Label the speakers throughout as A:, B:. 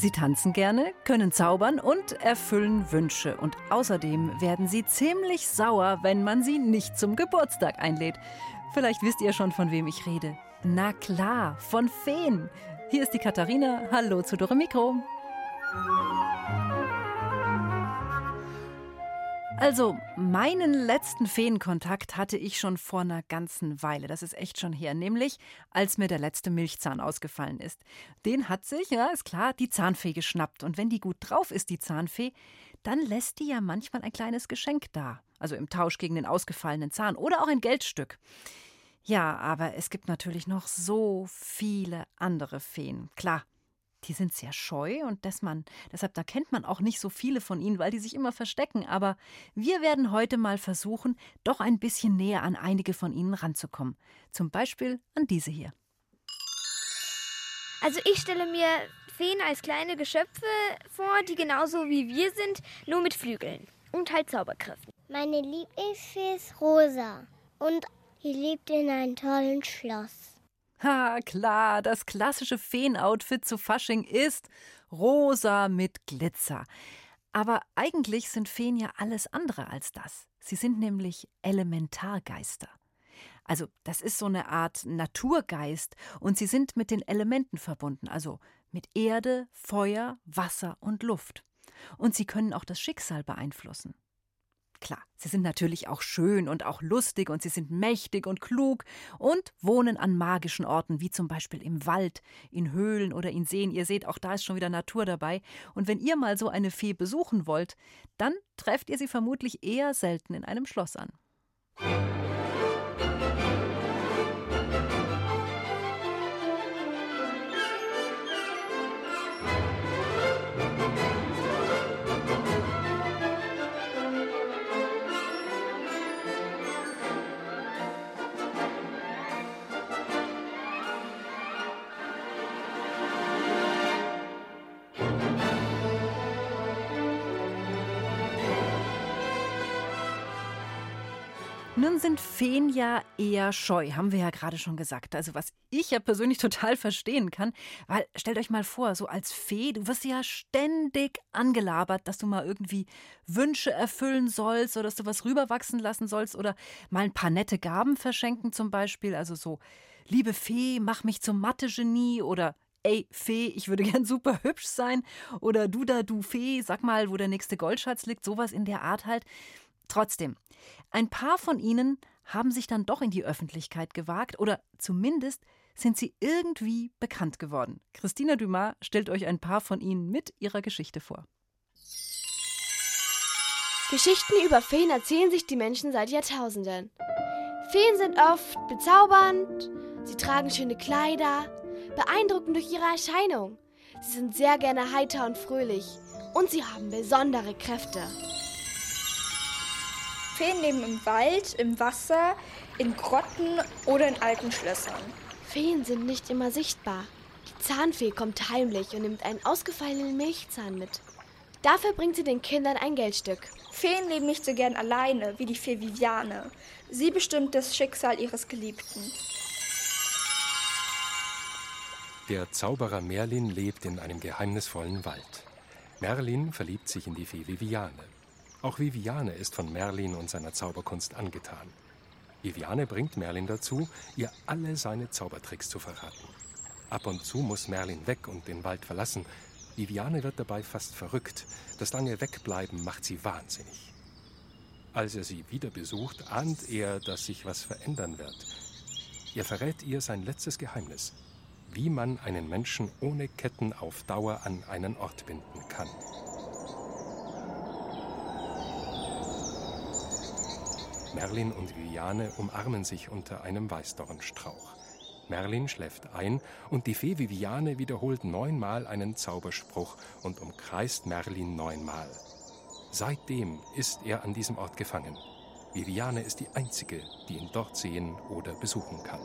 A: Sie tanzen gerne, können zaubern und erfüllen Wünsche. Und außerdem werden sie ziemlich sauer, wenn man sie nicht zum Geburtstag einlädt. Vielleicht wisst ihr schon, von wem ich rede. Na klar, von Feen. Hier ist die Katharina. Hallo zu Dore Mikro. Also, meinen letzten Feenkontakt hatte ich schon vor einer ganzen Weile. Das ist echt schon her. Nämlich, als mir der letzte Milchzahn ausgefallen ist. Den hat sich, ja, ist klar, die Zahnfee geschnappt. Und wenn die gut drauf ist, die Zahnfee, dann lässt die ja manchmal ein kleines Geschenk da. Also im Tausch gegen den ausgefallenen Zahn oder auch ein Geldstück. Ja, aber es gibt natürlich noch so viele andere Feen. Klar, die sind sehr scheu und dass man, deshalb da kennt man auch nicht so viele von ihnen, weil die sich immer verstecken. Aber wir werden heute mal versuchen, doch ein bisschen näher an einige von ihnen ranzukommen. Zum Beispiel an diese hier.
B: Also ich stelle mir Feen als kleine Geschöpfe vor, die genauso wie wir sind, nur mit Flügeln und halt Zauberkräften.
C: Meine Lieblingsfee ist Rosa und sie lebt in einem tollen Schloss.
A: Ha, klar, das klassische Feenoutfit zu Fasching ist rosa mit Glitzer. Aber eigentlich sind Feen ja alles andere als das. Sie sind nämlich Elementargeister. Also, das ist so eine Art Naturgeist und sie sind mit den Elementen verbunden, also mit Erde, Feuer, Wasser und Luft. Und sie können auch das Schicksal beeinflussen. Klar, sie sind natürlich auch schön und auch lustig und sie sind mächtig und klug und wohnen an magischen Orten, wie zum Beispiel im Wald, in Höhlen oder in Seen. Ihr seht, auch da ist schon wieder Natur dabei. Und wenn ihr mal so eine Fee besuchen wollt, dann trefft ihr sie vermutlich eher selten in einem Schloss an. Sind Feen ja eher scheu, haben wir ja gerade schon gesagt. Also was ich ja persönlich total verstehen kann, weil stellt euch mal vor, so als Fee, du wirst ja ständig angelabert, dass du mal irgendwie Wünsche erfüllen sollst oder dass du was rüberwachsen lassen sollst oder mal ein paar nette Gaben verschenken zum Beispiel. Also so, liebe Fee, mach mich zum Mathe-Genie oder ey, Fee, ich würde gern super hübsch sein. Oder du da, du Fee, sag mal, wo der nächste Goldschatz liegt. Sowas in der Art halt. Trotzdem, ein paar von ihnen haben sich dann doch in die Öffentlichkeit gewagt oder zumindest sind sie irgendwie bekannt geworden. Christina Dumas stellt euch ein paar von ihnen mit ihrer Geschichte vor.
D: Geschichten über Feen erzählen sich die Menschen seit Jahrtausenden. Feen sind oft bezaubernd, sie tragen schöne Kleider, beeindruckend durch ihre Erscheinung. Sie sind sehr gerne heiter und fröhlich und sie haben besondere Kräfte.
E: Feen leben im Wald, im Wasser, in Grotten oder in alten Schlössern.
D: Feen sind nicht immer sichtbar. Die Zahnfee kommt heimlich und nimmt einen ausgefallenen Milchzahn mit. Dafür bringt sie den Kindern ein Geldstück.
E: Feen leben nicht so gern alleine wie die Fee Viviane. Sie bestimmt das Schicksal ihres Geliebten.
F: Der Zauberer Merlin lebt in einem geheimnisvollen Wald. Merlin verliebt sich in die Fee Viviane. Auch Viviane ist von Merlin und seiner Zauberkunst angetan. Viviane bringt Merlin dazu, ihr alle seine Zaubertricks zu verraten. Ab und zu muss Merlin weg und den Wald verlassen. Viviane wird dabei fast verrückt. Das lange Wegbleiben macht sie wahnsinnig. Als er sie wieder besucht, ahnt er, dass sich was verändern wird. Er verrät ihr sein letztes Geheimnis, wie man einen Menschen ohne Ketten auf Dauer an einen Ort binden kann. Merlin und Viviane umarmen sich unter einem Weißdornstrauch. Merlin schläft ein und die Fee Viviane wiederholt neunmal einen Zauberspruch und umkreist Merlin neunmal. Seitdem ist er an diesem Ort gefangen. Viviane ist die einzige, die ihn dort sehen oder besuchen kann.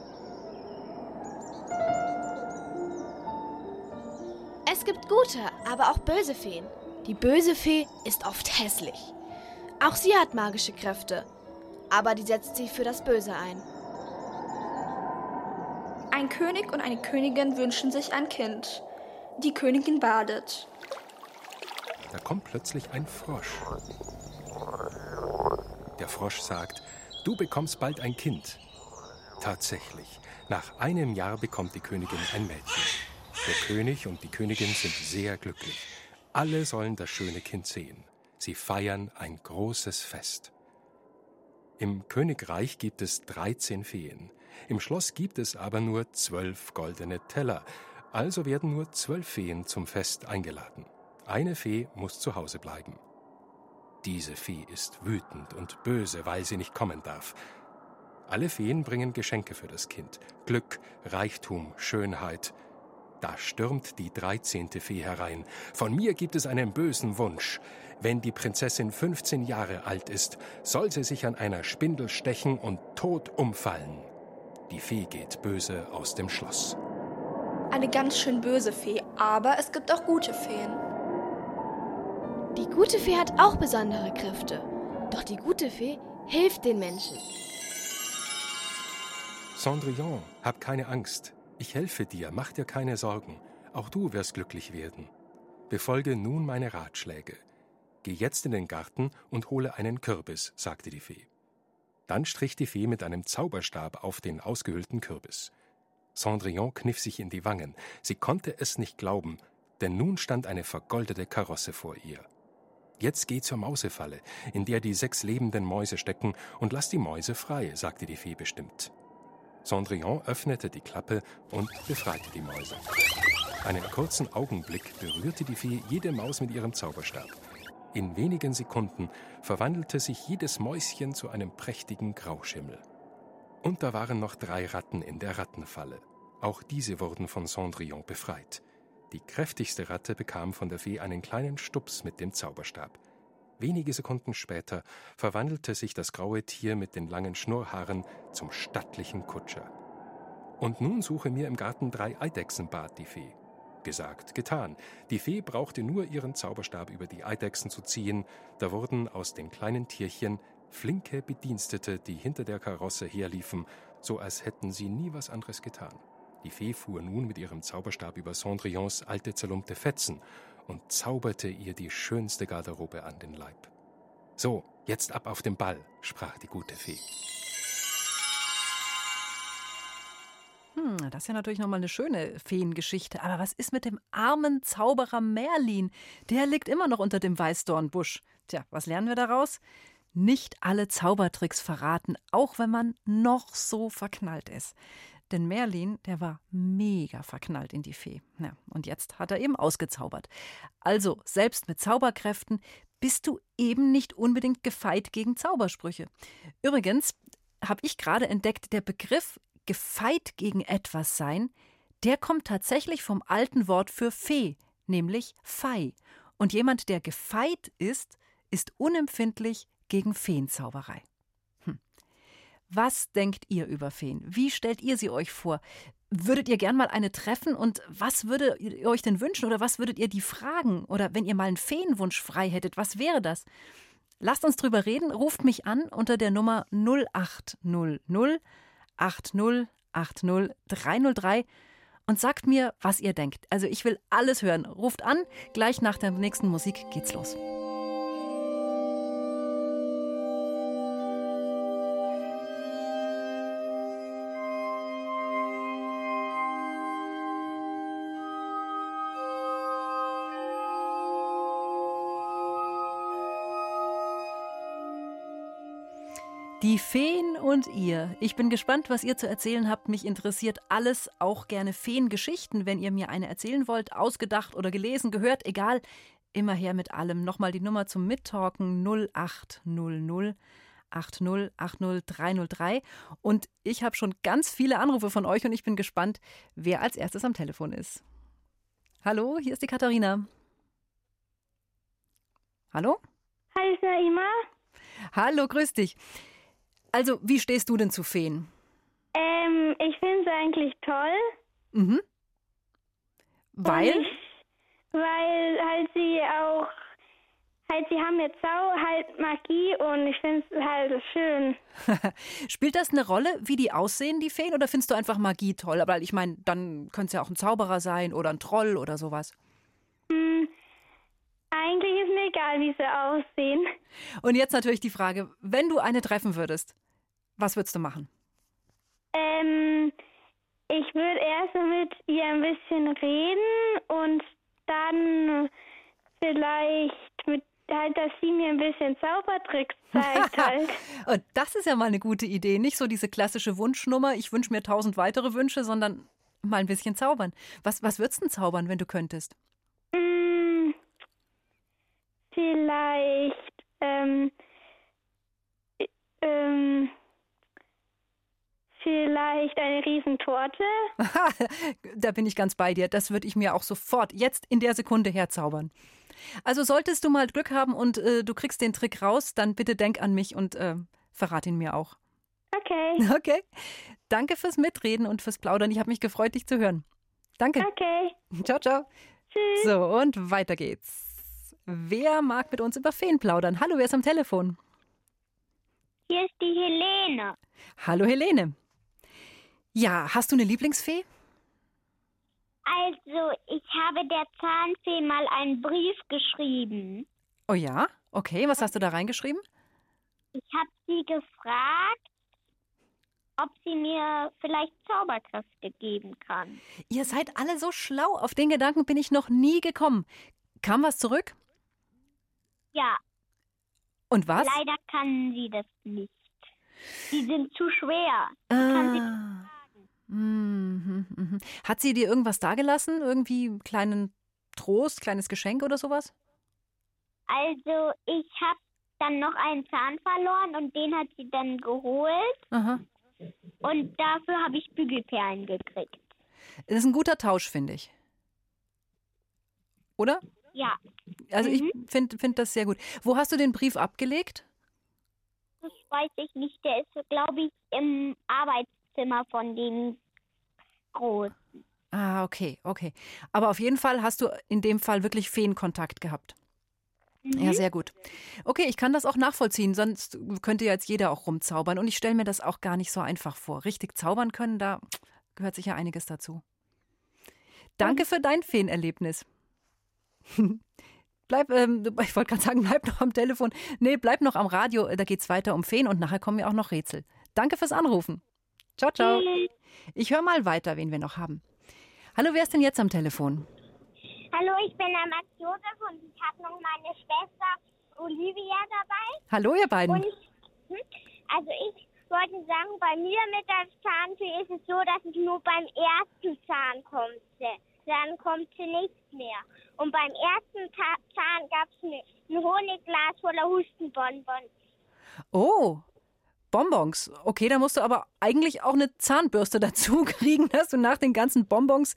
D: Es gibt gute, aber auch böse Feen. Die böse Fee ist oft hässlich. Auch sie hat magische Kräfte, aber die setzt sich für das Böse ein.
E: Ein König und eine Königin wünschen sich ein Kind. Die Königin badet.
F: Da kommt plötzlich ein Frosch. Der Frosch sagt, du bekommst bald ein Kind. Tatsächlich, nach einem Jahr bekommt die Königin ein Mädchen. Der König und die Königin sind sehr glücklich. Alle sollen das schöne Kind sehen. Sie feiern ein großes Fest. Im Königreich gibt es 13 Feen. Im Schloss gibt es aber nur zwölf goldene Teller. Also werden nur zwölf Feen zum Fest eingeladen. Eine Fee muss zu Hause bleiben. Diese Fee ist wütend und böse, weil sie nicht kommen darf. Alle Feen bringen Geschenke für das Kind. Glück, Reichtum, Schönheit. Da stürmt die dreizehnte Fee herein. Von mir gibt es einen bösen Wunsch. Wenn die Prinzessin 15 Jahre alt ist, soll sie sich an einer Spindel stechen und tot umfallen. Die Fee geht böse aus dem Schloss.
E: Eine ganz schön böse Fee, aber es gibt auch gute Feen.
D: Die gute Fee hat auch besondere Kräfte. Doch die gute Fee hilft den Menschen.
F: Cendrillon, hab keine Angst. Ich helfe dir, mach dir keine Sorgen. Auch du wirst glücklich werden. Befolge nun meine Ratschläge. Geh jetzt in den Garten und hole einen Kürbis, sagte die Fee. Dann strich die Fee mit einem Zauberstab auf den ausgehöhlten Kürbis. Cendrillon kniff sich in die Wangen. Sie konnte es nicht glauben, denn nun stand eine vergoldete Karosse vor ihr. Jetzt geh zur Mausefalle, in der die sechs lebenden Mäuse stecken, und lass die Mäuse frei, sagte die Fee bestimmt. Cendrillon öffnete die Klappe und befreite die Mäuse. Einen kurzen Augenblick berührte die Fee jede Maus mit ihrem Zauberstab. In wenigen Sekunden verwandelte sich jedes Mäuschen zu einem prächtigen Grauschimmel. Und da waren noch drei Ratten in der Rattenfalle. Auch diese wurden von Cendrillon befreit. Die kräftigste Ratte bekam von der Fee einen kleinen Stups mit dem Zauberstab. Wenige Sekunden später verwandelte sich das graue Tier mit den langen Schnurrhaaren zum stattlichen Kutscher. Und nun suche mir im Garten drei Eidechsen, bat die Fee. Gesagt, getan. Die Fee brauchte nur ihren Zauberstab über die Eidechsen zu ziehen, da wurden aus den kleinen Tierchen flinke Bedienstete, die hinter der Karosse herliefen, so als hätten sie nie was anderes getan. Die Fee fuhr nun mit ihrem Zauberstab über Cendrillons alte zerlumpte Fetzen und zauberte ihr die schönste Garderobe an den Leib. So, jetzt ab auf den Ball, sprach die gute Fee.
A: Hm, das ist ja natürlich nochmal eine schöne Feengeschichte. Aber was ist mit dem armen Zauberer Merlin? Der liegt immer noch unter dem Weißdornbusch. Tja, was lernen wir daraus? Nicht alle Zaubertricks verraten, auch wenn man noch so verknallt ist. Denn Merlin, der war mega verknallt in die Fee. Ja, und jetzt hat er eben ausgezaubert. Also, selbst mit Zauberkräften bist du eben nicht unbedingt gefeit gegen Zaubersprüche. Übrigens habe ich gerade entdeckt, der Begriff gefeit gegen etwas sein, der kommt tatsächlich vom alten Wort für Fee, nämlich Fei. Und jemand, der gefeit ist, ist unempfindlich gegen Feenzauberei. Was denkt ihr über Feen? Wie stellt ihr sie euch vor? Würdet ihr gern mal eine treffen und was würdet ihr euch denn wünschen oder was würdet ihr die fragen? Oder wenn ihr mal einen Feenwunsch frei hättet, was wäre das? Lasst uns drüber reden, ruft mich an unter der Nummer 0800 8080303 und sagt mir, was ihr denkt. Also ich will alles hören. Ruft an, gleich nach der nächsten Musik geht's los. Die Feen und ihr. Ich bin gespannt, was ihr zu erzählen habt. Mich interessiert alles, auch gerne Feengeschichten, wenn ihr mir eine erzählen wollt, ausgedacht oder gelesen, gehört, egal. Immer her mit allem. Nochmal die Nummer zum Mittalken 0800 8080303. Und ich habe schon ganz viele Anrufe von euch und ich bin gespannt, wer als erstes am Telefon ist. Hallo, hier ist die Katharina. Hallo?
C: Hi, ist Ima.
A: Hallo, grüß dich. Also, wie stehst du denn zu Feen?
C: Ähm, ich finde sie eigentlich toll.
A: Mhm. Weil?
C: Und, weil halt sie auch, halt sie haben jetzt auch halt Magie und ich finde es halt schön.
A: Spielt das eine Rolle, wie die aussehen, die Feen, oder findest du einfach Magie toll? Aber ich meine, dann könnte es ja auch ein Zauberer sein oder ein Troll oder sowas.
C: Hm, eigentlich ist mir egal, wie sie aussehen.
A: Und jetzt natürlich die Frage, wenn du eine treffen würdest, was würdest du machen?
C: Ähm, ich würde erst mit ihr ein bisschen reden und dann vielleicht mit halt, dass sie mir ein bisschen Zaubertricks zeigt halt.
A: Und das ist ja mal eine gute Idee. Nicht so diese klassische Wunschnummer, ich wünsche mir tausend weitere Wünsche, sondern mal ein bisschen zaubern. Was, was würdest du denn zaubern, wenn du könntest?
C: Hm, vielleicht, ähm, ähm, vielleicht eine Riesentorte.
A: da bin ich ganz bei dir. Das würde ich mir auch sofort jetzt in der Sekunde herzaubern. Also solltest du mal Glück haben und äh, du kriegst den Trick raus, dann bitte denk an mich und äh, verrat ihn mir auch.
C: Okay.
A: Okay. Danke fürs Mitreden und fürs Plaudern. Ich habe mich gefreut, dich zu hören. Danke.
C: Okay.
A: Ciao, ciao.
C: Tschüss.
A: So, und weiter geht's. Wer mag mit uns über Feen plaudern? Hallo, wer ist am Telefon?
C: Hier ist die Helene.
A: Hallo, Helene. Ja, hast du eine Lieblingsfee?
C: Also, ich habe der Zahnfee mal einen Brief geschrieben.
A: Oh ja? Okay, was hast du da reingeschrieben?
C: Ich habe sie gefragt, ob sie mir vielleicht Zauberkräfte geben kann.
A: Ihr seid alle so schlau. Auf den Gedanken bin ich noch nie gekommen. Kam was zurück?
C: Ja,
A: Und was?
C: leider kann sie das nicht. Die sind zu schwer. sie
A: Ah. Mhm, mhm. Hat sie dir irgendwas dagelassen? Irgendwie einen kleinen Trost, kleines Geschenk oder sowas?
C: Also, ich habe dann noch einen Zahn verloren und den hat sie dann geholt.
A: Aha.
C: Und dafür habe ich Bügelperlen gekriegt.
A: Das ist ein guter Tausch, finde ich. Oder?
C: Ja,
A: Also ich finde find das sehr gut. Wo hast du den Brief abgelegt?
C: das weiß ich nicht. Der ist, glaube ich, im Arbeitszimmer von den Großen.
A: Ah, okay, okay. Aber auf jeden Fall hast du in dem Fall wirklich Feenkontakt gehabt. Ja, sehr gut. Okay, ich kann das auch nachvollziehen, sonst könnte jetzt jeder auch rumzaubern. Und ich stelle mir das auch gar nicht so einfach vor. Richtig zaubern können, da gehört sicher einiges dazu. Danke für dein Feenerlebnis. bleib, ähm, ich wollte gerade sagen, bleib noch am Telefon. Nee, bleib noch am Radio, da geht's weiter um Feen und nachher kommen ja auch noch Rätsel. Danke fürs Anrufen. Ciao, ciao. Ich höre mal weiter, wen wir noch haben. Hallo, wer ist denn jetzt am Telefon?
C: Hallo, ich bin der Max Josef und ich habe noch meine Schwester Olivia dabei.
A: Hallo, ihr beiden.
C: Und also ich wollte sagen, bei mir mit der Zahnfee ist es so, dass es nur beim ersten Zahn kommt. sie. Dann kommt sie nicht mehr. Und beim ersten Ta Zahn gab es ein Honigglas voller Hustenbonbons.
A: Oh, Bonbons. Okay, da musst du aber eigentlich auch eine Zahnbürste dazu kriegen, dass du nach den ganzen Bonbons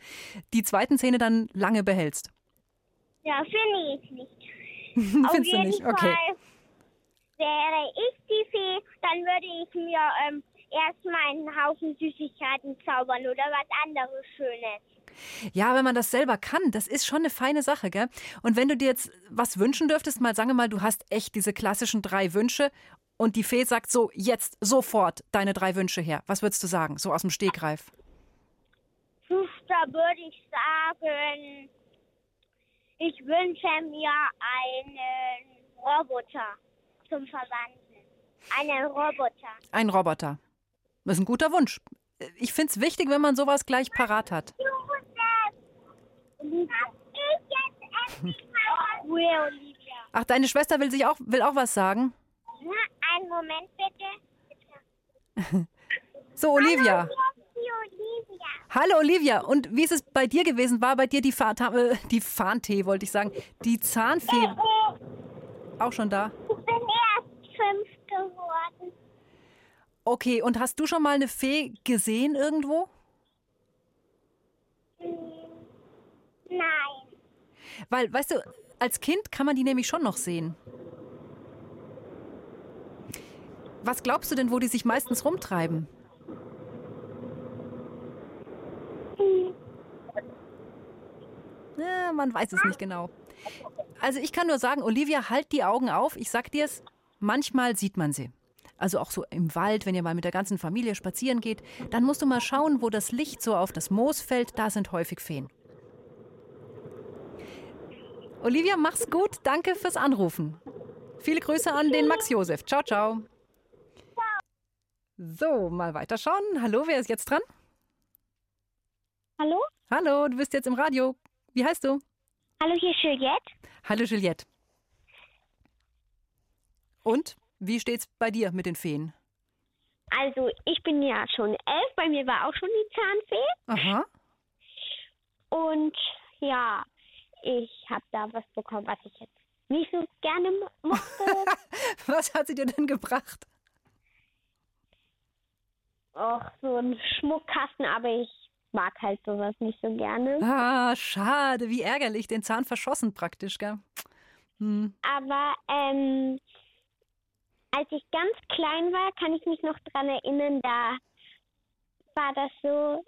A: die zweiten Zähne dann lange behältst.
C: Ja, finde ich nicht. Auf
A: Findest du
C: jeden
A: nicht? Okay.
C: Fall wäre ich die Fee, dann würde ich mir ähm, erstmal einen Haufen Süßigkeiten zaubern oder was anderes Schönes.
A: Ja, wenn man das selber kann, das ist schon eine feine Sache, gell? Und wenn du dir jetzt was wünschen dürftest, mal sagen wir mal, du hast echt diese klassischen drei Wünsche und die Fee sagt so, jetzt sofort deine drei Wünsche her. Was würdest du sagen, so aus dem Stegreif?
C: Da würde ich sagen, ich wünsche mir einen Roboter zum Verwandeln. Einen Roboter.
A: Ein Roboter. Das ist ein guter Wunsch. Ich finde es wichtig, wenn man sowas gleich parat hat. Ach, deine Schwester will sich auch, will auch was sagen.
C: Einen Moment bitte.
A: So, Olivia.
C: Hallo, Olivia.
A: Hallo Olivia, und wie ist es bei dir gewesen? War bei dir die, Fa äh, die Fahntee, wollte ich sagen, die Zahnfee auch schon da?
C: Ich bin erst fünf geworden.
A: Okay, und hast du schon mal eine Fee gesehen irgendwo?
C: Nein.
A: Weil, weißt du, als Kind kann man die nämlich schon noch sehen. Was glaubst du denn, wo die sich meistens rumtreiben? Ja, man weiß es nicht genau. Also ich kann nur sagen, Olivia, halt die Augen auf. Ich sag dir's, manchmal sieht man sie. Also auch so im Wald, wenn ihr mal mit der ganzen Familie spazieren geht, dann musst du mal schauen, wo das Licht so auf das Moos fällt, da sind häufig Feen. Olivia, mach's gut. Danke fürs Anrufen. Viele Grüße an den Max Josef. Ciao, ciao. So, mal weiterschauen. Hallo, wer ist jetzt dran?
G: Hallo?
A: Hallo, du bist jetzt im Radio. Wie heißt du?
G: Hallo, hier ist Juliette.
A: Hallo, Juliette. Und wie steht's bei dir mit den Feen?
G: Also, ich bin ja schon elf. Bei mir war auch schon die Zahnfee.
A: Aha.
G: Und ja, ich habe da was bekommen, was ich jetzt nicht so gerne mo- mochte.
A: Was hat sie dir denn gebracht?
G: Och, so ein Schmuckkasten, aber ich mag halt sowas nicht so gerne.
A: Ah, schade, wie ärgerlich. Den Zahn verschossen praktisch, gell? Hm.
G: Aber ähm, als ich ganz klein war, kann ich mich noch dran erinnern, da war das so,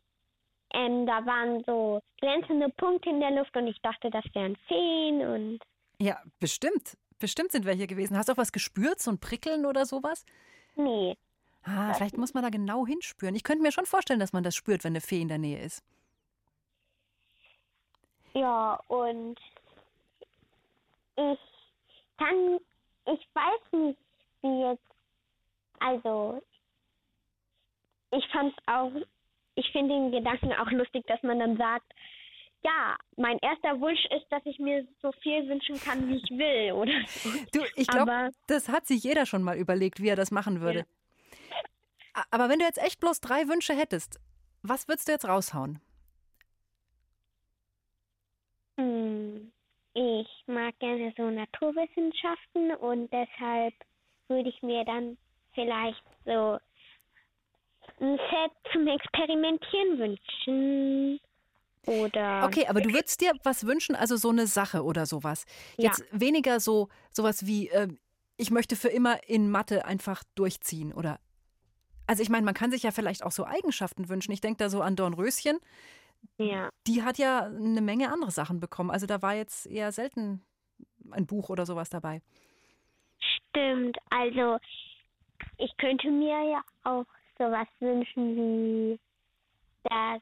G: ähm, da waren so glänzende Punkte in der Luft und ich dachte, das wären Feen und
A: Ja, bestimmt. Bestimmt sind welche gewesen. Hast du auch was gespürt? So ein Prickeln oder sowas?
G: nee.
A: Ah, vielleicht muss man da genau hinspüren. Ich könnte mir schon vorstellen, dass man das spürt, wenn eine Fee in der Nähe ist.
G: Ja, und ich kann, ich weiß nicht, wie jetzt, also, ich fand auch, ich finde den Gedanken auch lustig, dass man dann sagt, ja, mein erster Wunsch ist, dass ich mir so viel wünschen kann, wie ich will, oder?
A: Du, ich glaube, das hat sich jeder schon mal überlegt, wie er das machen würde. A- Aber wenn du jetzt echt bloß drei Wünsche hättest, was würdest du jetzt raushauen?
G: Hm, ich mag gerne so Naturwissenschaften und deshalb würde ich mir dann vielleicht so ein Set zum Experimentieren wünschen. Oder
A: Okay, aber du würdest dir was wünschen, also so eine Sache oder sowas.
G: Ja.
A: Jetzt weniger so sowas wie, äh, ich möchte für immer in Mathe einfach durchziehen oder. Also ich meine, man kann sich ja vielleicht auch so Eigenschaften wünschen. Ich denke da so an Dornröschen.
G: ja.
A: Die hat ja eine Menge andere Sachen bekommen. Also da war jetzt eher selten ein Buch oder sowas dabei.
G: Stimmt, also ich könnte mir ja auch sowas wünschen wie, dass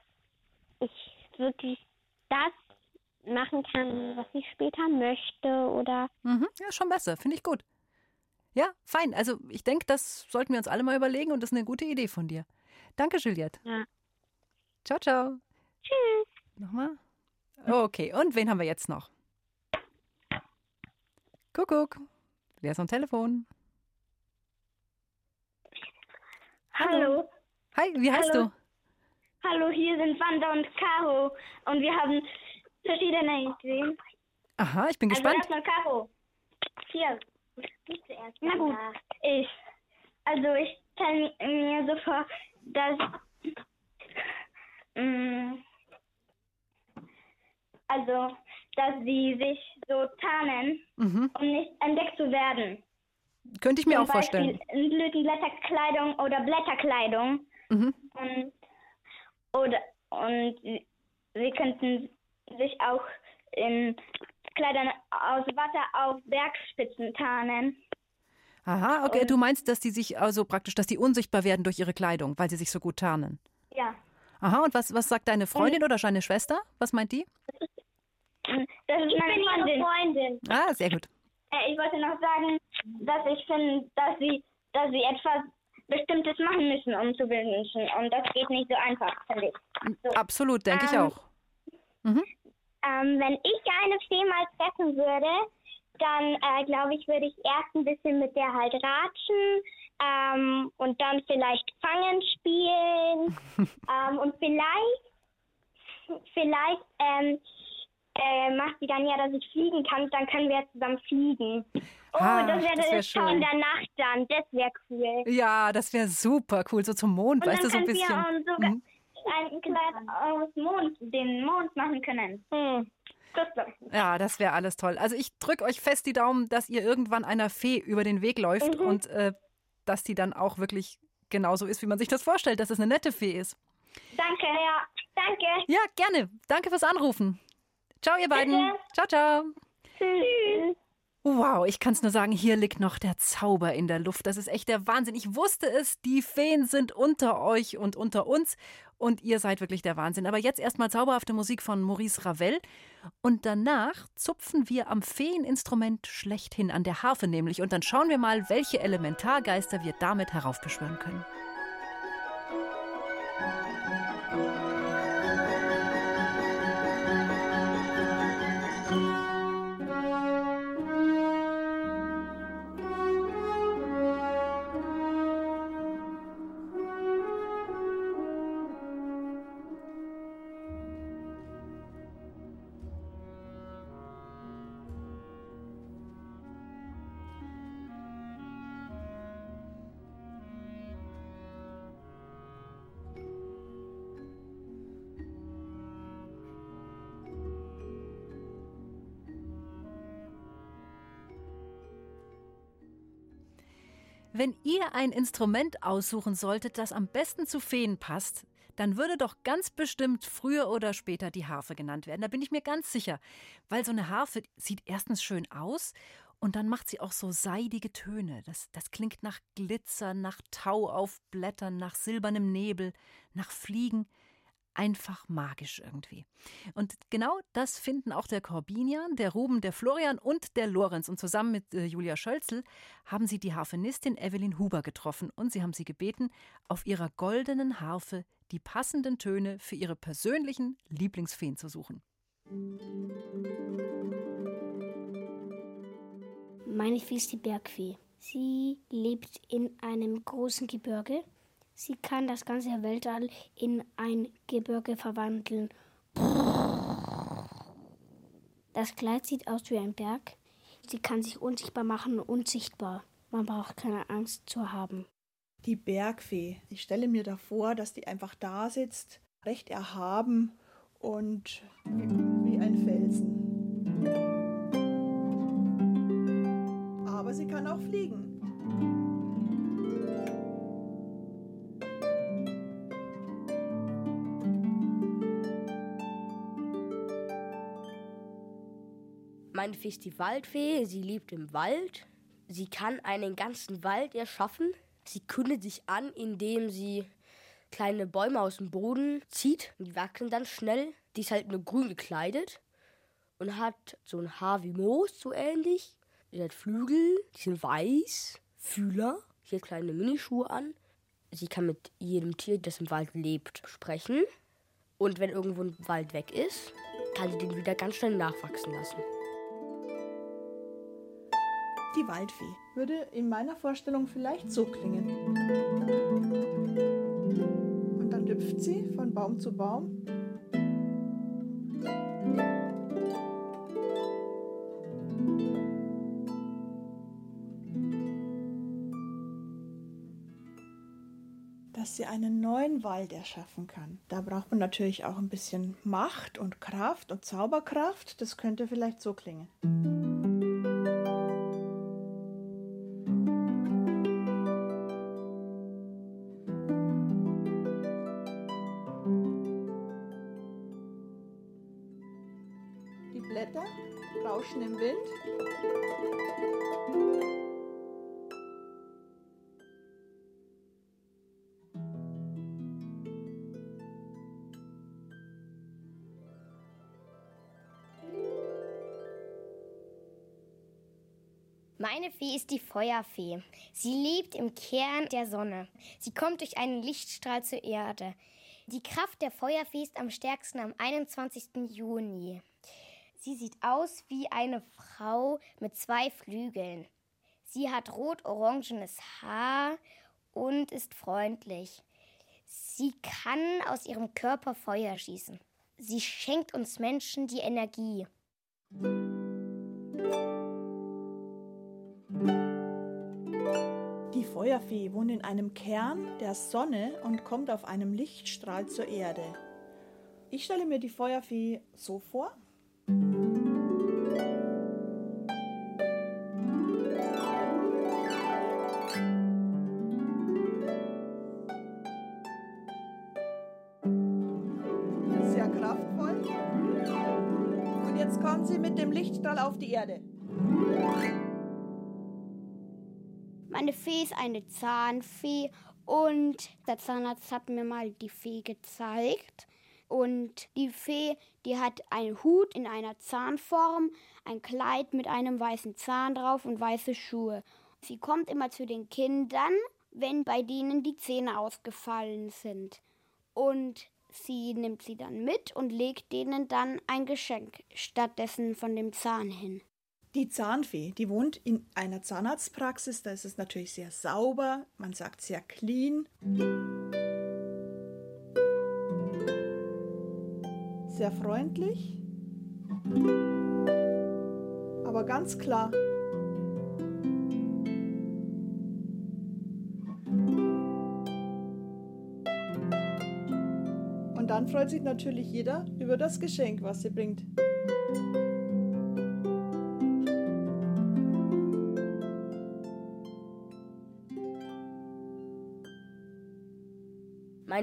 G: ich wirklich das machen kann, was ich später möchte oder
A: Mhm, ja, schon besser. Finde ich gut. Ja, fein. Also ich denke, das sollten wir uns alle mal überlegen und das ist eine gute Idee von dir. Danke, Juliette.
G: Ja.
A: Ciao, ciao.
G: tschüss.
A: Nochmal. Okay, und wen haben wir jetzt noch? Kuckuck. Wer ist am Telefon?
G: Hallo.
A: Hi, wie heißt
G: Hallo.
A: du?
G: Hallo, hier sind Wanda und Caro und wir haben verschiedene Ideen.
A: Aha, ich bin gespannt.
G: Also erstmal Caro. Hier. Na gut, ich. Also ich stelle mir so vor, dass mm, also dass sie sich so tarnen,
A: Mhm.
G: um nicht entdeckt zu werden.
A: Könnte ich mir
G: Zum
A: auch vorstellen.
G: Beispiel in Blütenblätterkleidung oder Blätterkleidung.
A: Mhm.
G: Und, oder, und sie, sie könnten sich auch in Kleidern aus Wasser auf Bergspitzen tarnen.
A: Aha, okay. Du meinst, dass die sich also praktisch, dass die unsichtbar werden durch ihre Kleidung, weil sie sich so gut tarnen.
G: Ja.
A: Aha, und was, was sagt deine Freundin oder deine Schwester? Was meint die?
G: Das ist meine Freundin. Freundin.
A: Ah, sehr gut.
G: Äh, ich wollte noch sagen, dass ich finde, dass sie, dass sie etwas Bestimmtes machen müssen, um zu wünschen. Und das geht nicht so einfach, finde ich. So.
A: Absolut, denke ich
G: Ähm,
A: auch. Mhm.
G: Ähm, wenn ich eine Fee mal treffen würde, dann äh, glaube ich, würde ich erst ein bisschen mit der halt ratschen ähm, und dann vielleicht Fangen spielen ähm, und vielleicht, vielleicht ähm, äh, macht sie dann ja, dass ich fliegen kann, dann können wir zusammen fliegen. Oh,
A: Ah,
G: das wäre
A: das wär
G: Schau in der Nacht dann, das wäre cool.
A: Ja, das wäre super cool, so zum Mond,
G: Und
A: weißt du, so ein bisschen.
G: wir uns sogar
A: Mhm.
G: Ein Kleid aus Mond, den Mond machen können. Hm.
A: Ja, das wäre alles toll. Also ich drücke euch fest die Daumen, dass ihr irgendwann einer Fee über den Weg läuft
G: Mhm.
A: und äh, dass die dann auch wirklich genauso ist, wie man sich das vorstellt, dass es eine nette Fee ist.
C: Danke, ja. Danke.
A: Ja, gerne. Danke fürs Anrufen. Ciao, ihr beiden.
C: Bitte.
A: Ciao, ciao.
C: Tschüss.
A: Wow, ich kann es nur sagen, hier liegt noch der Zauber in der Luft. Das ist echt der Wahnsinn. Ich wusste es, die Feen sind unter euch und unter uns und ihr seid wirklich der Wahnsinn. Aber jetzt erstmal zauberhafte Musik von Maurice Ravel und danach zupfen wir am Feeninstrument schlechthin an der Harfe nämlich und dann schauen wir mal, welche Elementargeister wir damit heraufbeschwören können. Ihr ein Instrument aussuchen solltet, das am besten zu Feen passt, dann würde doch ganz bestimmt früher oder später die Harfe genannt werden. Da bin ich mir ganz sicher. Weil so eine Harfe sieht erstens schön aus und dann macht sie auch so seidige Töne. Das, das klingt nach Glitzer, nach Tau auf Blättern, nach silbernem Nebel, nach Fliegen einfach magisch irgendwie. Und genau das finden auch der Corbinian, der Ruben, der Florian und der Lorenz. Und zusammen mit äh, Julia Schölzel haben sie die Harfenistin Evelyn Huber getroffen und sie haben sie gebeten, auf ihrer goldenen Harfe die passenden Töne für ihre persönlichen Lieblingsfeen zu suchen.
H: Meine Fee ist die Bergfee. Sie lebt in einem großen Gebirge Sie kann das ganze Weltall in ein Gebirge verwandeln. Das Kleid sieht aus wie ein Berg. Sie kann sich unsichtbar machen, unsichtbar. Man braucht keine Angst zu haben.
I: Die Bergfee. Ich stelle mir da vor, dass die einfach da sitzt, recht erhaben und wie, wie ein Felsen. Aber sie kann auch fliegen.
J: Meine Fee ist die Waldfee. Sie lebt im Wald. Sie kann einen ganzen Wald erschaffen. Sie kündet sich an, indem sie kleine Bäume aus dem Boden zieht. Die wachsen dann schnell. Die ist halt nur grün gekleidet und hat so ein Haar wie Moos, so ähnlich. Sie hat Flügel, die sind weiß, Fühler. Sie hat kleine Minischuhe an. Sie kann mit jedem Tier, das im Wald lebt, sprechen. Und wenn irgendwo ein Wald weg ist, kann sie den wieder ganz schnell nachwachsen lassen.
I: Die Waldfee würde in meiner Vorstellung vielleicht so klingen. Und dann hüpft sie von Baum zu Baum. Dass sie einen neuen Wald erschaffen kann. Da braucht man natürlich auch ein bisschen Macht und Kraft und Zauberkraft. Das könnte vielleicht so klingen.
K: Fee ist die Feuerfee. Sie lebt im Kern der Sonne. Sie kommt durch einen Lichtstrahl zur Erde. Die Kraft der Feuerfee ist am stärksten am 21. Juni. Sie sieht aus wie eine Frau mit zwei Flügeln. Sie hat rot-orangenes Haar und ist freundlich. Sie kann aus ihrem Körper Feuer schießen. Sie schenkt uns Menschen die Energie.
I: Feuerfee wohnt in einem Kern der Sonne und kommt auf einem Lichtstrahl zur Erde. Ich stelle mir die Feuerfee so vor. Sehr kraftvoll. Und jetzt kommt sie mit dem Lichtstrahl auf die Erde.
H: Meine Fee ist eine Zahnfee und der Zahnarzt hat mir mal die Fee gezeigt. Und die Fee, die hat einen Hut in einer Zahnform, ein Kleid mit einem weißen Zahn drauf und weiße Schuhe. Sie kommt immer zu den Kindern, wenn bei denen die Zähne ausgefallen sind. Und sie nimmt sie dann mit und legt denen dann ein Geschenk stattdessen von dem Zahn hin.
I: Die Zahnfee, die wohnt in einer Zahnarztpraxis, da ist es natürlich sehr sauber, man sagt sehr clean. Sehr freundlich, aber ganz klar. Und dann freut sich natürlich jeder über das Geschenk, was sie bringt.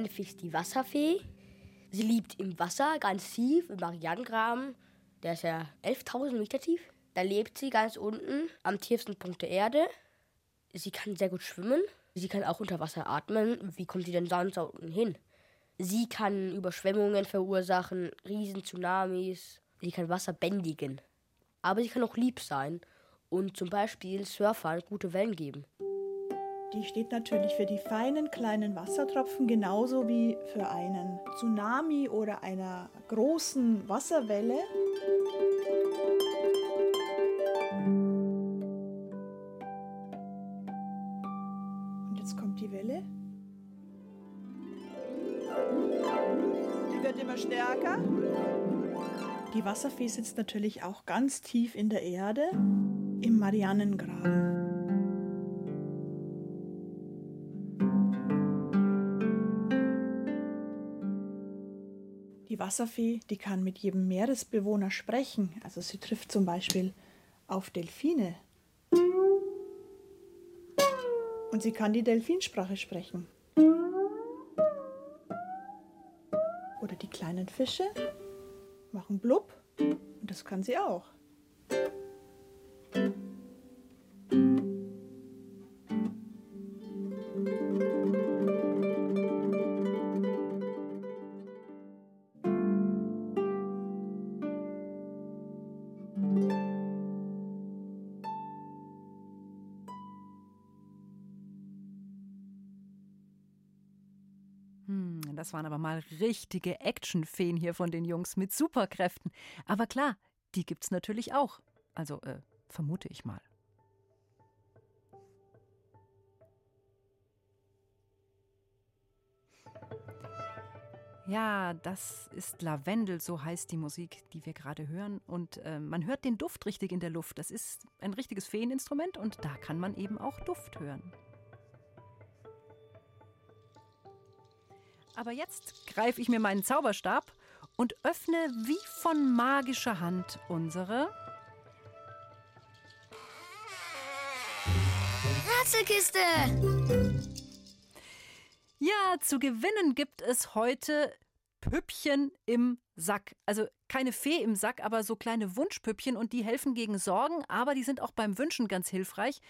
J: Fee ist die Wasserfee. Sie liebt im Wasser ganz tief, im Marianengraben. Der ist ja 11.000 Meter tief. Da lebt sie ganz unten, am tiefsten Punkt der Erde. Sie kann sehr gut schwimmen. Sie kann auch unter Wasser atmen. Wie kommt sie denn sonst da unten hin? Sie kann Überschwemmungen verursachen, Riesen-Tsunamis. Sie kann Wasser bändigen. Aber sie kann auch lieb sein und zum Beispiel Surfern gute Wellen geben.
I: Die steht natürlich für die feinen kleinen Wassertropfen genauso wie für einen Tsunami oder einer großen Wasserwelle. Und jetzt kommt die Welle. Die wird immer stärker. Die Wasserfee sitzt natürlich auch ganz tief in der Erde im Marianengraben. Die Wasserfee, die kann mit jedem Meeresbewohner sprechen. Also sie trifft zum Beispiel auf Delfine. Und sie kann die Delfinsprache sprechen. Oder die kleinen Fische machen blub. Und das kann sie auch.
A: Das waren aber mal richtige Actionfeen hier von den Jungs mit Superkräften. Aber klar, die gibt's natürlich auch. Also, äh, vermute ich mal. Ja, das ist Lavendel, so heißt die Musik, die wir gerade hören. Und äh, man hört den Duft richtig in der Luft. Das ist ein richtiges Feeninstrument und da kann man eben auch Duft hören. Aber jetzt greife ich mir meinen Zauberstab und öffne wie von magischer Hand unsere
L: Rätselkiste!
A: Ja, zu gewinnen gibt es heute Püppchen im Sack. Also keine Fee im Sack, aber so kleine Wunschpüppchen und die helfen gegen Sorgen, aber die sind auch beim Wünschen ganz hilfreich.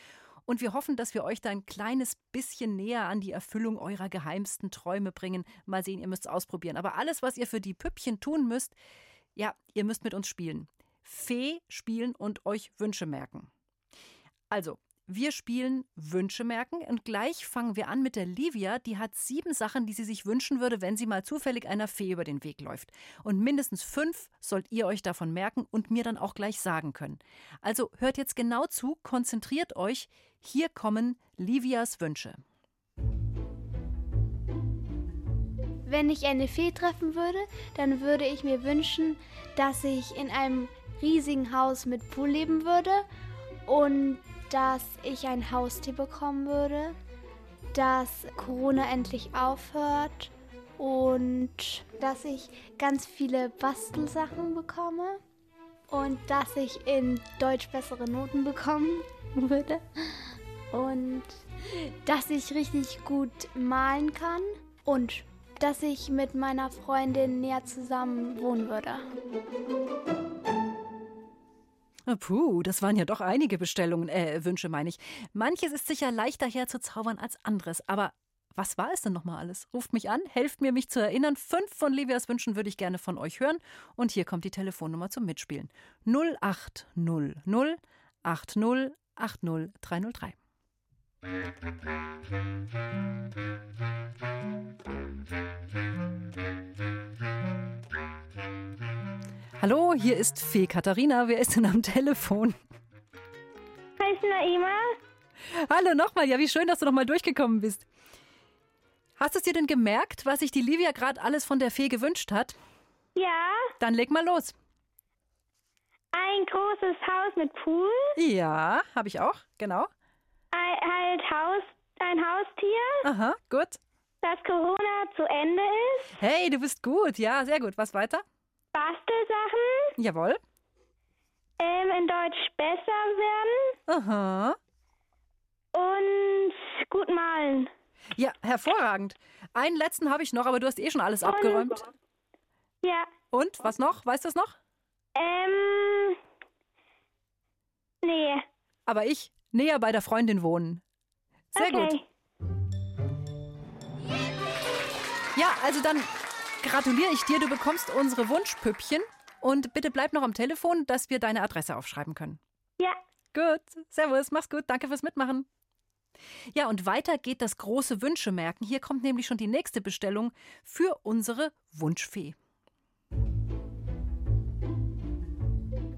A: Und wir hoffen, dass wir euch da ein kleines bisschen näher an die Erfüllung eurer geheimsten Träume bringen. Mal sehen, ihr müsst es ausprobieren. Aber alles, was ihr für die Püppchen tun müsst, ja, ihr müsst mit uns spielen. Fee spielen und euch Wünsche merken. Also, wir spielen Wünsche merken und gleich fangen wir an mit der Livia. Die hat sieben Sachen, die sie sich wünschen würde, wenn sie mal zufällig einer Fee über den Weg läuft. Und mindestens fünf sollt ihr euch davon merken und mir dann auch gleich sagen können. Also hört jetzt genau zu, konzentriert euch. Hier kommen Livias Wünsche.
D: Wenn ich eine Fee treffen würde, dann würde ich mir wünschen, dass ich in einem riesigen Haus mit Pool leben würde und dass ich ein Haustier bekommen würde, dass Corona endlich aufhört und dass ich ganz viele Bastelsachen bekomme und dass ich in Deutsch bessere Noten bekommen würde und dass ich richtig gut malen kann und dass ich mit meiner Freundin näher zusammen wohnen würde.
A: Puh, das waren ja doch einige Bestellungen, äh, Wünsche meine ich. Manches ist sicher leichter herzuzaubern als anderes, aber was war es denn nochmal alles? Ruft mich an, helft mir, mich zu erinnern. Fünf von Livias Wünschen würde ich gerne von euch hören. Und hier kommt die Telefonnummer zum Mitspielen. 0800 80 80 303. Hallo, hier ist Fee Katharina. Wer ist denn am Telefon?
C: Hier ist Naima.
A: Hallo nochmal. Ja, wie schön, dass du nochmal durchgekommen bist. Hast du es dir denn gemerkt, was sich die Livia gerade alles von der Fee gewünscht hat?
C: Ja.
A: Dann leg mal los.
C: Ein großes Haus mit Pool.
A: Ja, habe ich auch, genau.
C: Halt Haus, ein Haustier.
A: Aha, gut.
C: Dass Corona zu Ende ist.
A: Hey, du bist gut. Ja, sehr gut. Was weiter?
C: Bastelsachen.
A: Jawohl.
C: Ähm, in Deutsch besser werden.
A: Aha.
C: Und gut malen.
A: Ja, hervorragend. Einen letzten habe ich noch, aber du hast eh schon alles abgeräumt.
C: Ja.
A: Und, was noch? Weißt du es noch?
C: Ähm. Nee.
A: Aber ich, näher bei der Freundin wohnen. Sehr
C: okay.
A: gut. Ja, also dann gratuliere ich dir. Du bekommst unsere Wunschpüppchen. Und bitte bleib noch am Telefon, dass wir deine Adresse aufschreiben können.
C: Ja.
A: Gut. Servus, mach's gut. Danke fürs Mitmachen. Ja, und weiter geht das große Wünsche merken. Hier kommt nämlich schon die nächste Bestellung für unsere Wunschfee.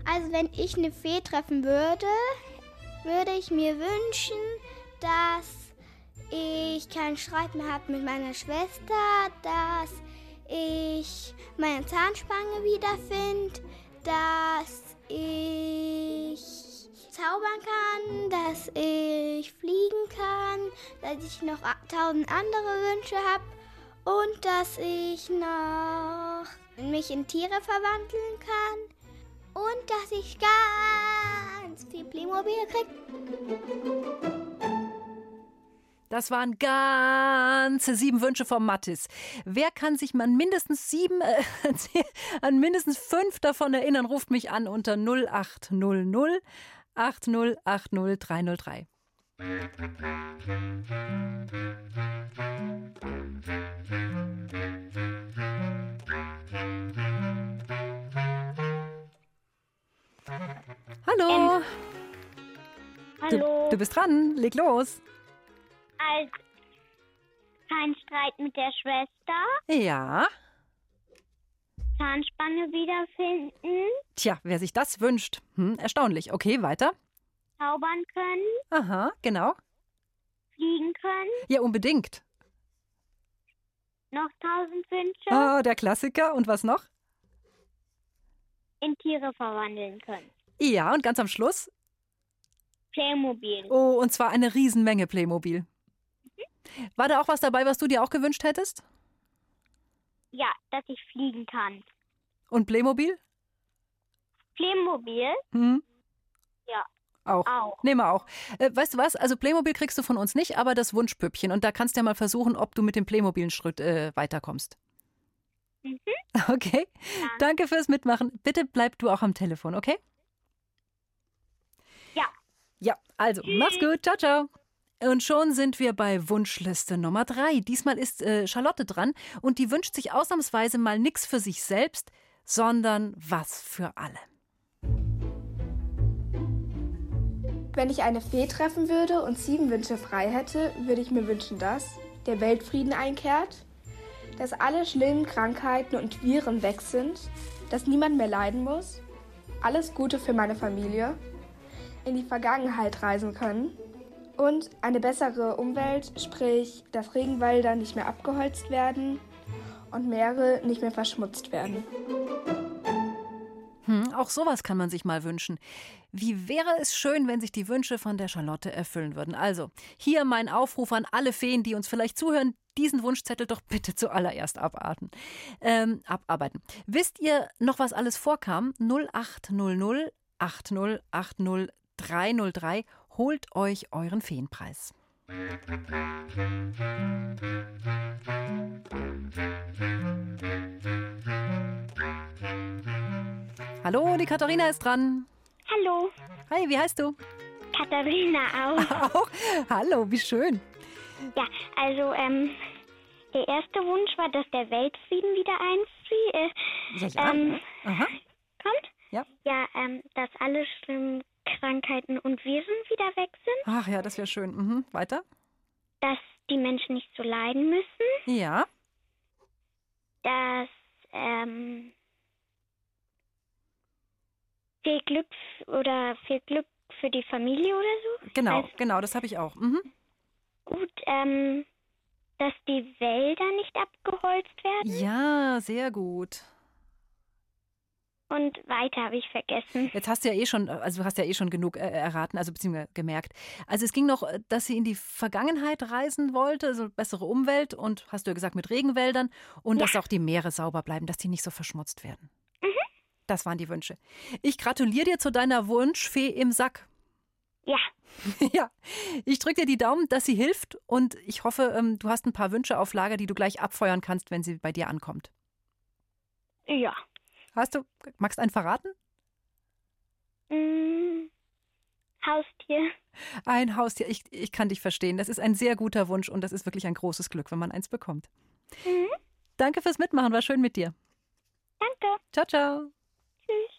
K: Also wenn ich eine Fee treffen würde, würde ich mir wünschen, dass ich keinen Streit mehr habe mit meiner Schwester, dass ich meine Zahnspange wiederfinde, dass ich zaubern kann, dass ich fliegen kann, dass ich noch tausend andere Wünsche habe und dass ich noch mich in Tiere verwandeln kann und dass ich ganz viel Playmobil krieg.
A: Das waren ganze sieben Wünsche vom Mattis. Wer kann sich an mindestens sieben, äh, an mindestens fünf davon erinnern, ruft mich an unter 0800 8080 303. Hallo.
C: Hallo.
A: Du, du bist dran. Leg los.
C: Also, kein Streit mit der Schwester.
A: Ja.
C: Zahnspange wiederfinden.
A: Tja, wer sich das wünscht. Hm, erstaunlich. Okay, weiter.
C: Zaubern können.
A: Aha, genau.
C: Fliegen können.
A: Ja, unbedingt.
C: Noch tausend Wünsche.
A: Oh, der Klassiker. Und was noch?
C: In Tiere verwandeln können.
A: Ja, und ganz am Schluss?
C: Playmobil.
A: Oh, und zwar eine Riesenmenge Playmobil. Mhm. War da auch was dabei, was du dir auch gewünscht hättest?
C: Ja, dass ich fliegen kann.
A: Und Playmobil?
C: Playmobil?
A: Hm.
C: Ja.
A: Auch.
C: Auch.
A: Nehmen wir auch. Äh, weißt du was? Also Playmobil kriegst du von uns nicht, aber das Wunschpüppchen. Und da kannst du ja mal versuchen, ob du mit dem Playmobil-Schritt äh, weiterkommst.
C: Mhm.
A: Okay.
C: Ja.
A: Danke fürs Mitmachen. Bitte bleib du auch am Telefon, okay?
C: Ja.
A: Ja, also,
C: Tschüss.
A: mach's gut. Ciao, ciao. Und schon sind wir bei Wunschliste Nummer drei. Diesmal ist äh, Charlotte dran und die wünscht sich ausnahmsweise mal nichts für sich selbst, sondern was für alle.
M: Wenn ich eine Fee treffen würde und sieben Wünsche frei hätte, würde ich mir wünschen, dass der Weltfrieden einkehrt, dass alle schlimmen Krankheiten und Viren weg sind, dass niemand mehr leiden muss, alles Gute für meine Familie, in die Vergangenheit reisen können und eine bessere Umwelt, sprich, dass Regenwälder nicht mehr abgeholzt werden und Meere nicht mehr verschmutzt werden.
A: Hm, auch sowas kann man sich mal wünschen. Wie wäre es schön, wenn sich die Wünsche von der Charlotte erfüllen würden? Also, hier mein Aufruf an alle Feen, die uns vielleicht zuhören, diesen Wunschzettel doch bitte zuallererst abarten, ähm, abarbeiten. Wisst ihr noch, was alles vorkam? 0800 8080 303 holt euch euren Feenpreis. Hallo, die Katharina ist dran.
C: Hallo.
A: Hi, wie heißt du?
C: Katharina auch.
A: Auch? Hallo, wie schön.
C: Ja, also ähm, der erste Wunsch war, dass der Weltfrieden wieder einzieht. Äh,
A: Ja, ja.
C: Ähm,
A: Aha.
C: kommt?
A: Ja.
C: Ja, ähm, dass alle schlimmen Krankheiten und Viren wieder weg sind.
A: Ach ja, das wäre schön. Mhm. Weiter?
C: Dass die Menschen nicht so leiden müssen.
A: Ja.
C: Dass ähm, viel Glück oder viel Glück für die Familie oder so.
A: Genau,
C: Also,
A: genau, das habe ich auch. Mhm.
C: Gut, ähm, dass die Wälder nicht abgeholzt werden.
A: Ja, sehr gut.
C: Und weiter habe ich vergessen.
A: Jetzt hast du ja eh schon, also hast ja eh schon genug äh, erraten, also beziehungsweise gemerkt. Also es ging noch, äh, dass sie in die Vergangenheit reisen wollte, also bessere Umwelt und hast du ja gesagt mit Regenwäldern und dass auch die Meere sauber bleiben, dass die nicht so verschmutzt werden. Das waren die Wünsche. Ich gratuliere dir zu deiner Wunschfee im Sack.
C: Ja.
A: ja, ich drücke dir die Daumen, dass sie hilft und ich hoffe, ähm, du hast ein paar Wünsche auf Lager, die du gleich abfeuern kannst, wenn sie bei dir ankommt.
C: Ja.
A: Hast du, magst du einen verraten?
C: Mm, Haustier.
A: Ein Haustier, ich, ich kann dich verstehen. Das ist ein sehr guter Wunsch und das ist wirklich ein großes Glück, wenn man eins bekommt.
C: Mhm.
A: Danke fürs Mitmachen, war schön mit dir.
C: Danke.
A: Ciao, ciao.
C: Tschüss.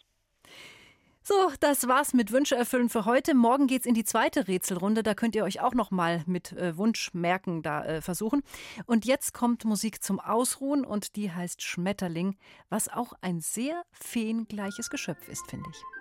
A: So, das war's mit Wünsche erfüllen für heute. Morgen geht's in die zweite Rätselrunde. Da könnt ihr euch auch noch mal mit äh, Wunschmerken da äh, versuchen. Und jetzt kommt Musik zum Ausruhen und die heißt Schmetterling, was auch ein sehr feengleiches Geschöpf ist, finde ich.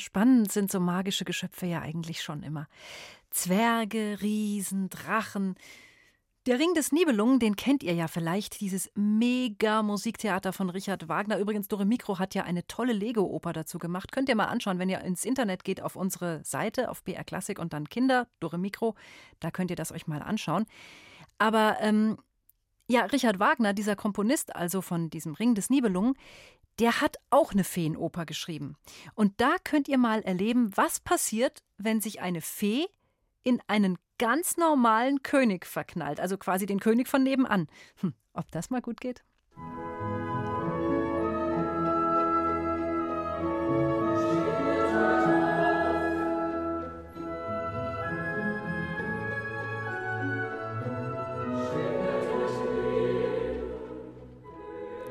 A: Spannend sind so magische Geschöpfe ja eigentlich schon immer. Zwerge, Riesen, Drachen. Der Ring des Nibelungen, den kennt ihr ja vielleicht, dieses mega Musiktheater von Richard Wagner. Übrigens, Dore Mikro hat ja eine tolle Lego-Oper dazu gemacht. Könnt ihr mal anschauen, wenn ihr ins Internet geht auf unsere Seite, auf BR Klassik und dann Kinder, Dore Mikro, da könnt ihr das euch mal anschauen. Aber ähm, ja, Richard Wagner, dieser Komponist also von diesem Ring des Nibelungen, der hat auch eine Feenoper geschrieben. Und da könnt ihr mal erleben, was passiert, wenn sich eine Fee in einen ganz normalen König verknallt, also quasi den König von nebenan. Hm, ob das mal gut geht?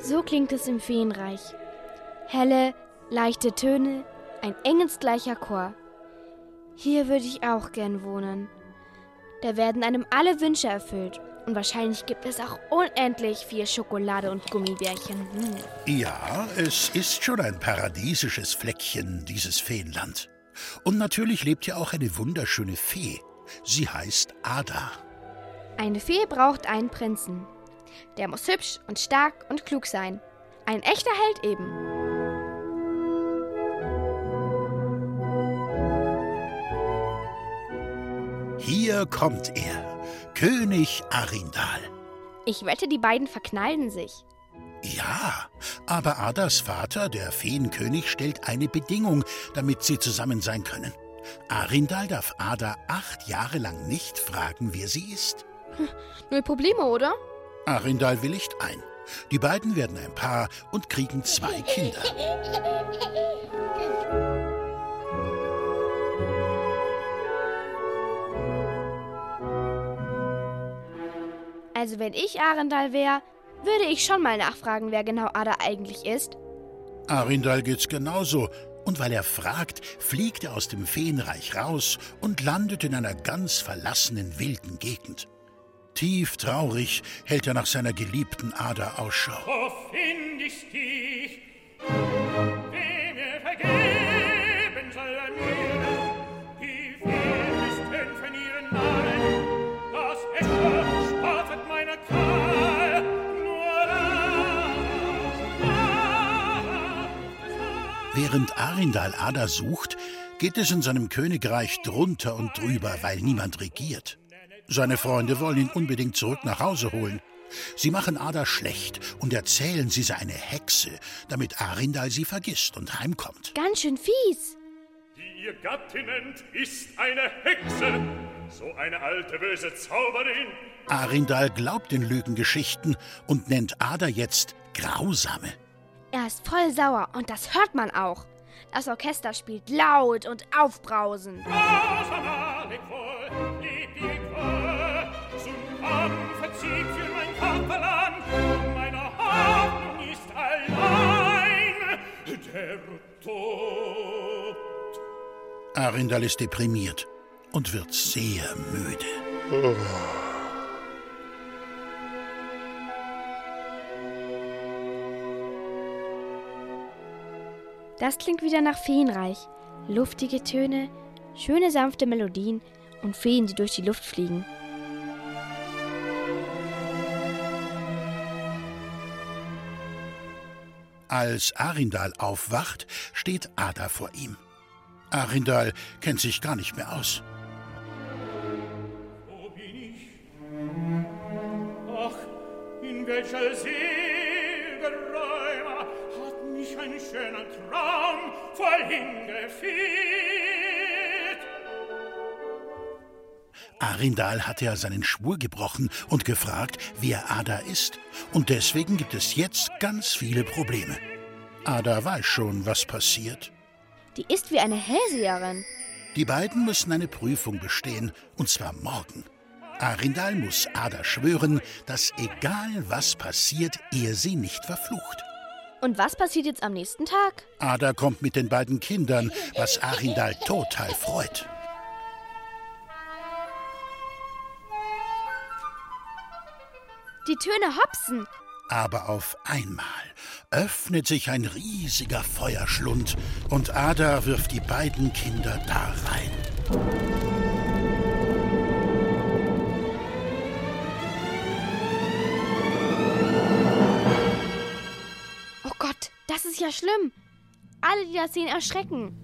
D: So klingt es im Feenreich. Helle, leichte Töne, ein engensgleicher Chor. Hier würde ich auch gern wohnen. Da werden einem alle Wünsche erfüllt. Und wahrscheinlich gibt es auch unendlich viel Schokolade und Gummibärchen. Hm.
N: Ja, es ist schon ein paradiesisches Fleckchen, dieses Feenland. Und natürlich lebt hier auch eine wunderschöne Fee. Sie heißt Ada.
D: Eine Fee braucht einen Prinzen. Der muss hübsch und stark und klug sein. Ein echter Held eben.
N: Hier kommt er, König Arindal.
D: Ich wette, die beiden verknallen sich.
N: Ja, aber Adas Vater, der Feenkönig, stellt eine Bedingung, damit sie zusammen sein können. Arindal darf Ada acht Jahre lang nicht fragen, wer sie ist.
D: Null Probleme, oder?
N: Arindal willigt ein. Die beiden werden ein Paar und kriegen zwei Kinder.
D: Also wenn ich Arendal wäre, würde ich schon mal nachfragen, wer genau Ada eigentlich ist.
N: Arindal geht's genauso. Und weil er fragt, fliegt er aus dem Feenreich raus und landet in einer ganz verlassenen wilden Gegend. Tief traurig hält er nach seiner geliebten Ada Ausschau.
O: Wo find ich dich? Wer mir vergeben soll an mir? Die Fährtesten von ihren Namen, das Echo spaltet meiner Karl.
N: Nur Ada, Während Arindal Ada sucht, geht es in seinem Königreich drunter und drüber, weil niemand regiert. Seine Freunde wollen ihn unbedingt zurück nach Hause holen. Sie machen Ada schlecht und erzählen, sie sei eine Hexe, damit Arindal sie vergisst und heimkommt.
D: Ganz schön fies.
O: Die ihr Gattin nennt, ist eine Hexe. So eine alte böse Zauberin.
N: Arindal glaubt den Lügengeschichten und nennt Ada jetzt Grausame.
D: Er ist voll sauer und das hört man auch. Das Orchester spielt laut und aufbrausend.
O: Grausamer
N: Arindal ist deprimiert und wird sehr müde.
D: Das klingt wieder nach Feenreich. Luftige Töne, schöne sanfte Melodien und Feen, die durch die Luft fliegen.
N: Als Arindal aufwacht, steht Ada vor ihm. Arindal kennt sich gar nicht mehr aus.
O: Wo bin ich? Ach, in welcher seliger Räume hat mich ein schöner Traum vorhin geführt.
N: Arindal hatte ja seinen Schwur gebrochen und gefragt, wer Ada ist. Und deswegen gibt es jetzt ganz viele Probleme. Ada weiß schon, was passiert.
D: Die ist wie eine Hellseherin.
N: Die beiden müssen eine Prüfung bestehen, und zwar morgen. Arindal muss Ada schwören, dass egal was passiert, er sie nicht verflucht.
D: Und was passiert jetzt am nächsten Tag?
N: Ada kommt mit den beiden Kindern, was Arindal total freut.
D: Die Töne hopsen.
N: Aber auf einmal öffnet sich ein riesiger Feuerschlund und Ada wirft die beiden Kinder da rein.
D: Oh Gott, das ist ja schlimm. Alle, die das sehen, erschrecken.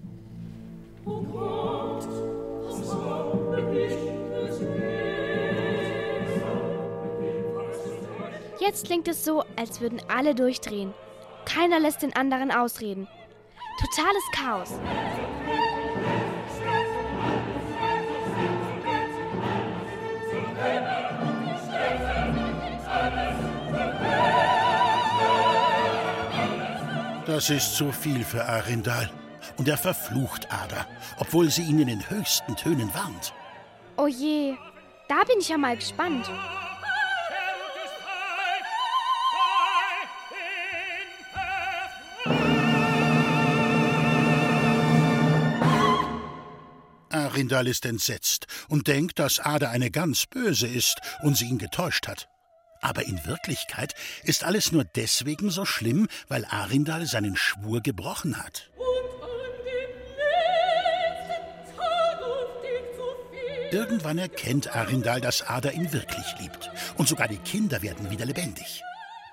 D: Jetzt klingt es so, als würden alle durchdrehen. Keiner lässt den anderen ausreden. Totales Chaos.
N: Das ist zu viel für Arindal. Und er verflucht Ada, obwohl sie ihn in den höchsten Tönen warnt.
D: Oh je, da bin ich ja mal gespannt.
N: Arindal ist entsetzt und denkt, dass Ada eine ganz böse ist und sie ihn getäuscht hat. Aber in Wirklichkeit ist alles nur deswegen so schlimm, weil Arindal seinen Schwur gebrochen hat. Irgendwann erkennt Arindal, dass Ada ihn wirklich liebt. Und sogar die Kinder werden wieder lebendig.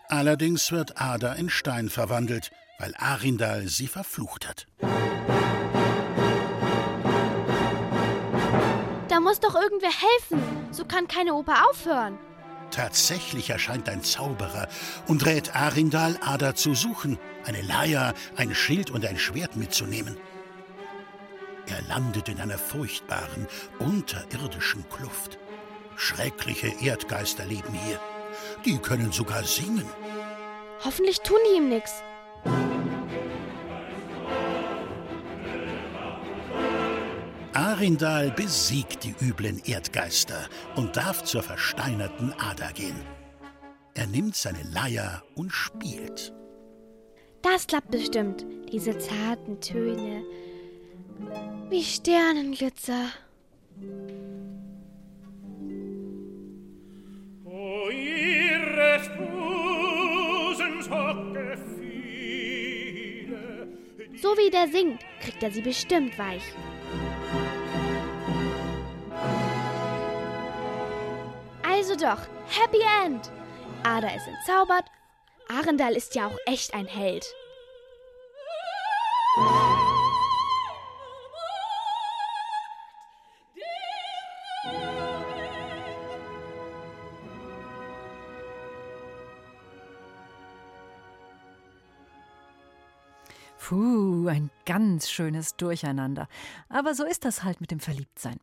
N: Allerdings wird Ada in Stein verwandelt, weil Arindal sie verflucht hat.
D: Muss doch irgendwer helfen. So kann keine Oper aufhören.
N: Tatsächlich erscheint ein Zauberer und rät Arindal, Ada zu suchen, eine Leier, ein Schild und ein Schwert mitzunehmen. Er landet in einer furchtbaren, unterirdischen Kluft. Schreckliche Erdgeister leben hier. Die können sogar singen.
D: Hoffentlich tun die ihm nichts.
N: Arindal besiegt die üblen Erdgeister und darf zur versteinerten Ada gehen. Er nimmt seine Leier und spielt.
D: Das klappt bestimmt. Diese zarten Töne. Wie Sternenglitzer.
O: O ihres Busens Hocke viele,
D: So wie der singt, kriegt er sie bestimmt weich. Also doch, Happy End! Ada ist entzaubert. Arendal ist ja auch echt ein Held.
A: Puh, ein ganz schönes Durcheinander. Aber so ist das halt mit dem Verliebtsein.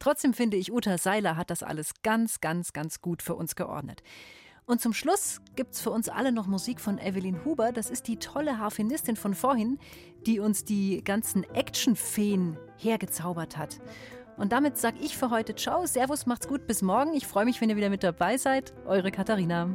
A: Trotzdem finde ich, Uta Seiler hat das alles ganz, ganz, ganz gut für uns geordnet. Und zum Schluss gibt's für uns alle noch Musik von Evelyn Huber. Das ist die tolle Harfenistin von vorhin, die uns die ganzen Actionfeen hergezaubert hat. Und damit sag ich für heute Ciao, Servus, macht's gut, bis morgen. Ich freue mich, wenn ihr wieder mit dabei seid. Eure Katharina.